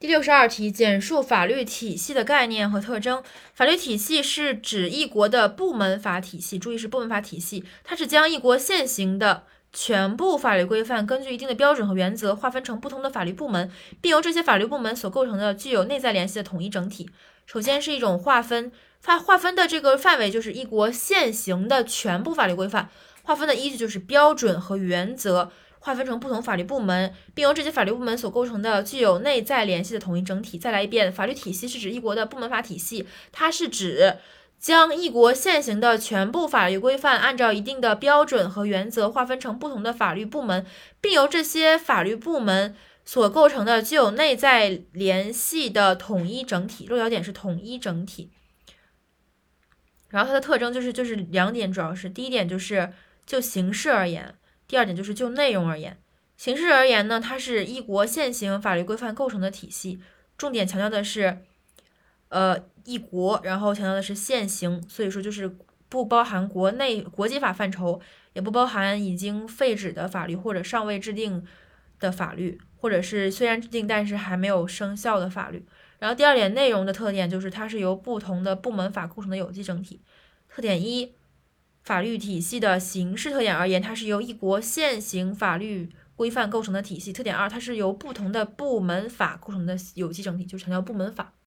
第六十二题，简述法律体系的概念和特征。法律体系是指一国的部门法体系，注意是部门法体系，它是将一国现行的全部法律规范，根据一定的标准和原则，划分成不同的法律部门，并由这些法律部门所构成的具有内在联系的统一整体。首先是一种划分，划划分的这个范围就是一国现行的全部法律规范，划分的依据就是标准和原则。划分成不同法律部门，并由这些法律部门所构成的具有内在联系的统一整体。再来一遍，法律体系是指一国的部门法体系，它是指将一国现行的全部法律规范按照一定的标准和原则划分成不同的法律部门，并由这些法律部门所构成的具有内在联系的统一整体。落脚点是统一整体。然后它的特征就是就是两点，主要是第一点就是就形式而言。第二点就是就内容而言，形式而言呢，它是一国现行法律规范构成的体系，重点强调的是，呃，一国，然后强调的是现行，所以说就是不包含国内国际法范畴，也不包含已经废止的法律或者尚未制定的法律，或者是虽然制定但是还没有生效的法律。然后第二点内容的特点就是它是由不同的部门法构成的有机整体。特点一。法律体系的形式特点而言，它是由一国现行法律规范构成的体系。特点二，它是由不同的部门法构成的有机整体，就强调部门法。